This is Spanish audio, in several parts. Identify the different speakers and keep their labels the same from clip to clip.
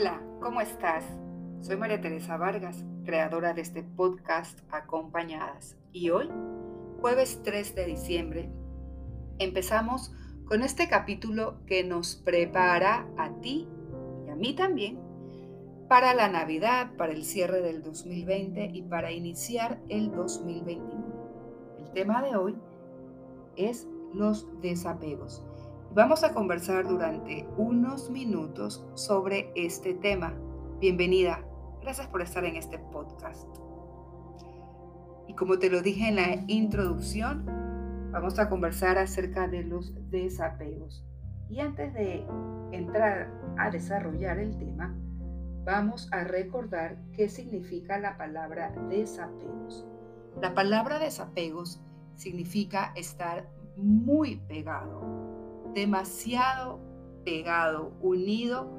Speaker 1: Hola, ¿cómo estás? Soy María Teresa Vargas, creadora de este podcast Acompañadas. Y hoy, jueves 3 de diciembre, empezamos con este capítulo que nos prepara a ti y a mí también para la Navidad, para el cierre del 2020 y para iniciar el 2021. El tema de hoy es los desapegos. Vamos a conversar durante unos minutos sobre este tema. Bienvenida. Gracias por estar en este podcast. Y como te lo dije en la introducción, vamos a conversar acerca de los desapegos. Y antes de entrar a desarrollar el tema, vamos a recordar qué significa la palabra desapegos. La palabra desapegos significa estar muy pegado, demasiado pegado, unido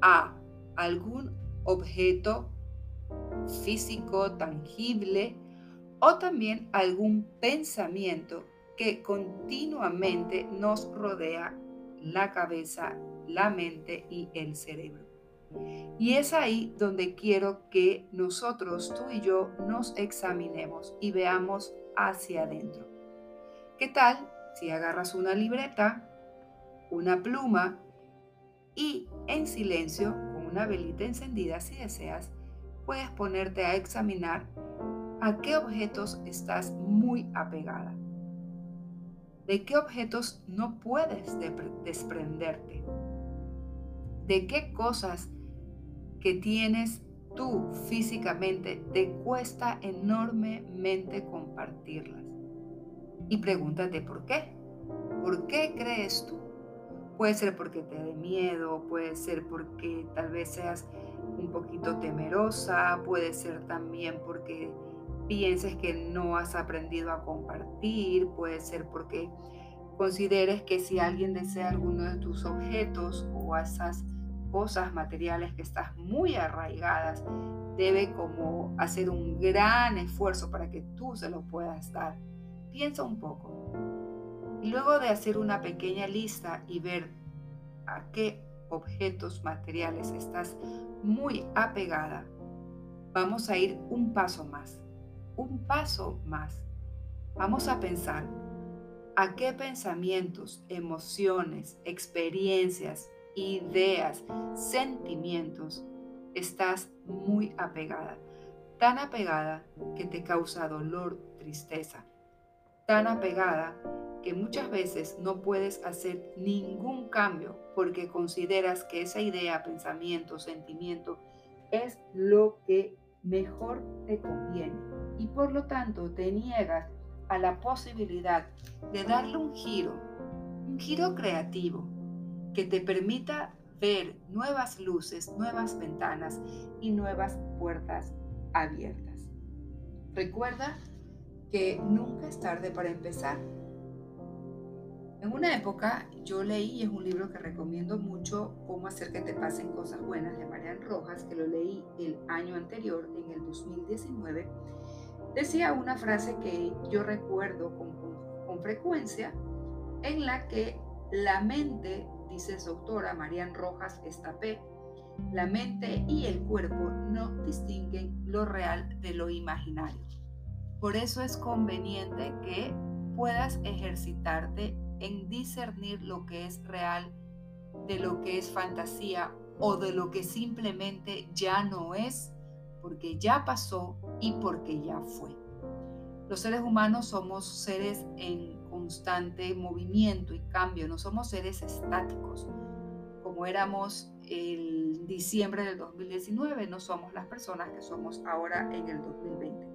Speaker 1: a algún objeto físico, tangible o también algún pensamiento que continuamente nos rodea la cabeza, la mente y el cerebro. Y es ahí donde quiero que nosotros, tú y yo, nos examinemos y veamos hacia adentro. ¿Qué tal si agarras una libreta, una pluma y en silencio, con una velita encendida si deseas, puedes ponerte a examinar a qué objetos estás muy apegada. ¿De qué objetos no puedes desprenderte? ¿De qué cosas que tienes tú físicamente te cuesta enormemente compartirlas? Y pregúntate por qué. ¿Por qué crees tú Puede ser porque te dé miedo, puede ser porque tal vez seas un poquito temerosa, puede ser también porque pienses que no has aprendido a compartir, puede ser porque consideres que si alguien desea alguno de tus objetos o esas cosas materiales que estás muy arraigadas, debe como hacer un gran esfuerzo para que tú se lo puedas dar. Piensa un poco. Luego de hacer una pequeña lista y ver a qué objetos materiales estás muy apegada, vamos a ir un paso más, un paso más. Vamos a pensar a qué pensamientos, emociones, experiencias, ideas, sentimientos estás muy apegada. Tan apegada que te causa dolor, tristeza. Tan apegada que muchas veces no puedes hacer ningún cambio porque consideras que esa idea, pensamiento, sentimiento es lo que mejor te conviene y por lo tanto te niegas a la posibilidad de darle un giro, un giro creativo que te permita ver nuevas luces, nuevas ventanas y nuevas puertas abiertas. Recuerda que nunca es tarde para empezar en una época yo leí, y es un libro que recomiendo mucho, Cómo hacer que te pasen cosas buenas, de Marian Rojas, que lo leí el año anterior, en el 2019, decía una frase que yo recuerdo con, con frecuencia, en la que la mente, dice su autora Marian Rojas Estapé, la mente y el cuerpo no distinguen lo real de lo imaginario. Por eso es conveniente que puedas ejercitarte en discernir lo que es real de lo que es fantasía o de lo que simplemente ya no es, porque ya pasó y porque ya fue. Los seres humanos somos seres en constante movimiento y cambio, no somos seres estáticos. Como éramos el diciembre del 2019, no somos las personas que somos ahora en el 2020.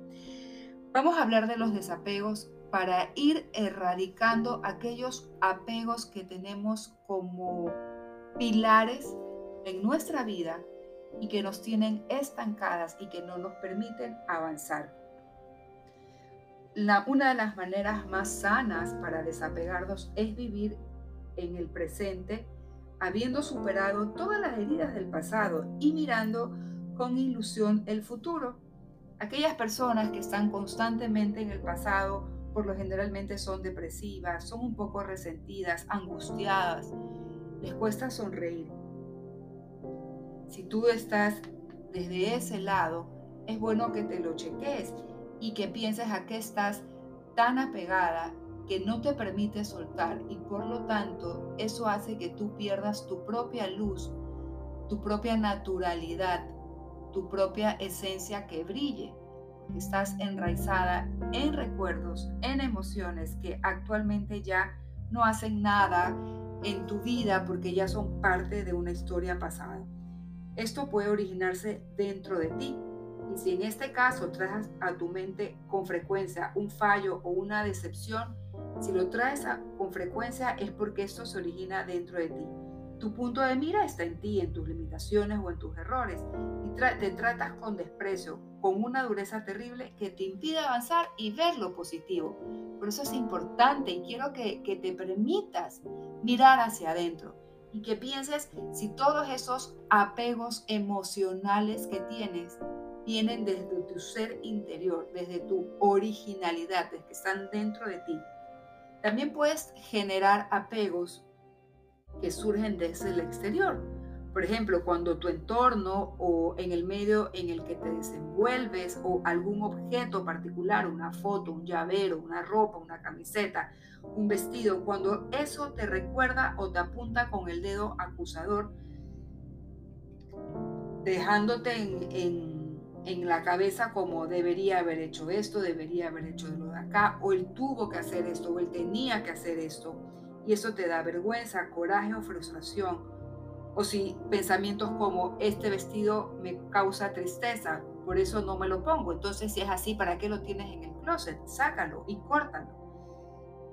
Speaker 1: Vamos a hablar de los desapegos para ir erradicando aquellos apegos que tenemos como pilares en nuestra vida y que nos tienen estancadas y que no nos permiten avanzar. una de las maneras más sanas para desapegarnos es vivir en el presente, habiendo superado todas las heridas del pasado y mirando con ilusión el futuro. Aquellas personas que están constantemente en el pasado por lo generalmente son depresivas, son un poco resentidas, angustiadas, les cuesta sonreír. si tú estás desde ese lado, es bueno que te lo cheques y que pienses a qué estás tan apegada que no te permite soltar y por lo tanto eso hace que tú pierdas tu propia luz, tu propia naturalidad, tu propia esencia que brille. Estás enraizada en recuerdos, en emociones que actualmente ya no hacen nada en tu vida porque ya son parte de una historia pasada. Esto puede originarse dentro de ti y si en este caso traes a tu mente con frecuencia un fallo o una decepción, si lo traes con frecuencia es porque esto se origina dentro de ti. Tu punto de mira está en ti, en tus limitaciones o en tus errores y te tratas con desprecio, con una dureza terrible que te impide avanzar y ver lo positivo. Por eso es importante y quiero que, que te permitas mirar hacia adentro y que pienses si todos esos apegos emocionales que tienes vienen desde tu ser interior, desde tu originalidad, desde que están dentro de ti. También puedes generar apegos que surgen desde el exterior. Por ejemplo, cuando tu entorno o en el medio en el que te desenvuelves o algún objeto particular, una foto, un llavero, una ropa, una camiseta, un vestido, cuando eso te recuerda o te apunta con el dedo acusador, dejándote en, la cabeza como debería haber hecho esto, debería haber hecho lo de acá, o él tuvo que hacer esto, o él tenía que hacer esto, y eso te da vergüenza, coraje o frustración. O si pensamientos como este vestido me causa tristeza, por eso no me lo pongo. Entonces, si es así, ¿para qué lo tienes en el closet? Sácalo y córtalo.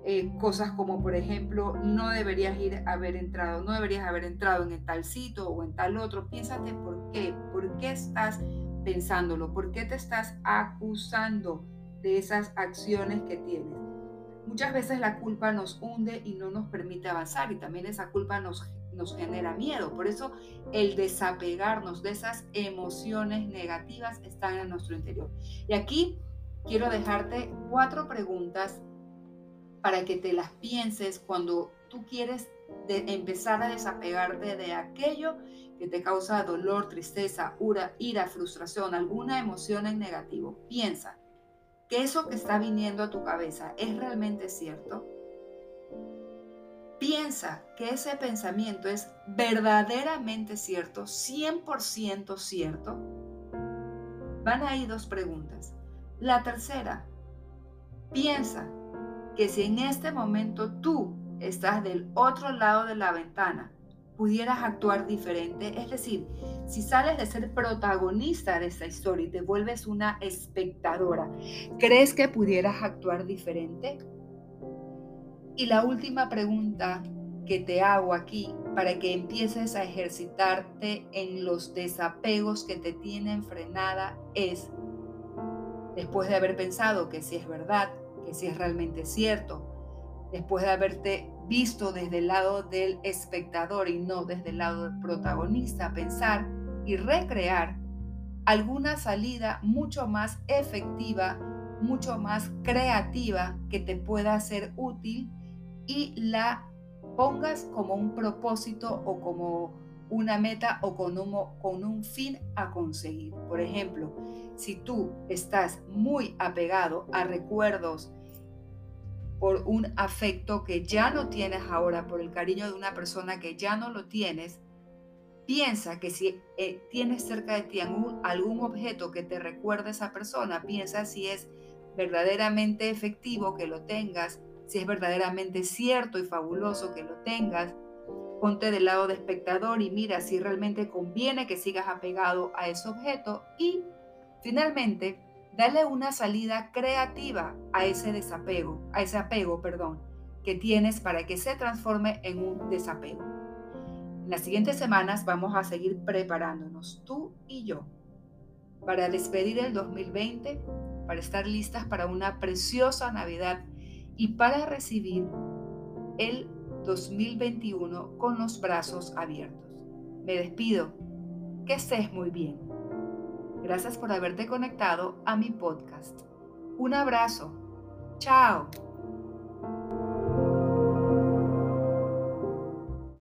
Speaker 1: Eh, cosas como, por ejemplo, no deberías ir haber entrado, no deberías haber entrado en tal sitio o en tal otro. Piénsate por qué, por qué estás pensándolo? ¿Por qué te estás acusando de esas acciones que tienes? Muchas veces la culpa nos hunde y no nos permite avanzar y también esa culpa nos, nos genera miedo. Por eso el desapegarnos de esas emociones negativas están en nuestro interior. Y aquí quiero dejarte cuatro preguntas para que te las pienses cuando tú quieres empezar a desapegarte de aquello que te causa dolor, tristeza, ira, ira, frustración, alguna emoción en negativo, piensa que eso que está viniendo a tu cabeza es realmente cierto. Piensa que ese pensamiento es verdaderamente cierto, 100% cierto. Van ahí dos preguntas. La tercera, piensa que si en este momento tú estás del otro lado de la ventana pudieras actuar diferente? Es decir, si sales de ser protagonista de esta historia y te vuelves una espectadora, ¿crees que pudieras actuar diferente? Y la última pregunta que te hago aquí para que empieces a ejercitarte en los desapegos que te tienen frenada es, después de haber pensado que si es verdad, que si es realmente cierto, después de haberte visto desde el lado del espectador y no desde el lado del protagonista, pensar y recrear alguna salida mucho más efectiva, mucho más creativa que te pueda ser útil y la pongas como un propósito o como una meta o con un, con un fin a conseguir. Por ejemplo, si tú estás muy apegado a recuerdos por un afecto que ya no tienes ahora, por el cariño de una persona que ya no lo tienes, piensa que si eh, tienes cerca de ti algún, algún objeto que te recuerde a esa persona, piensa si es verdaderamente efectivo que lo tengas, si es verdaderamente cierto y fabuloso que lo tengas. Ponte del lado de espectador y mira si realmente conviene que sigas apegado a ese objeto y finalmente Dale una salida creativa a ese desapego, a ese apego, perdón, que tienes para que se transforme en un desapego. En las siguientes semanas vamos a seguir preparándonos, tú y yo, para despedir el 2020, para estar listas para una preciosa Navidad y para recibir el 2021 con los brazos abiertos. Me despido. Que estés muy bien. Gracias por haberte conectado a mi podcast. Un abrazo. Chao.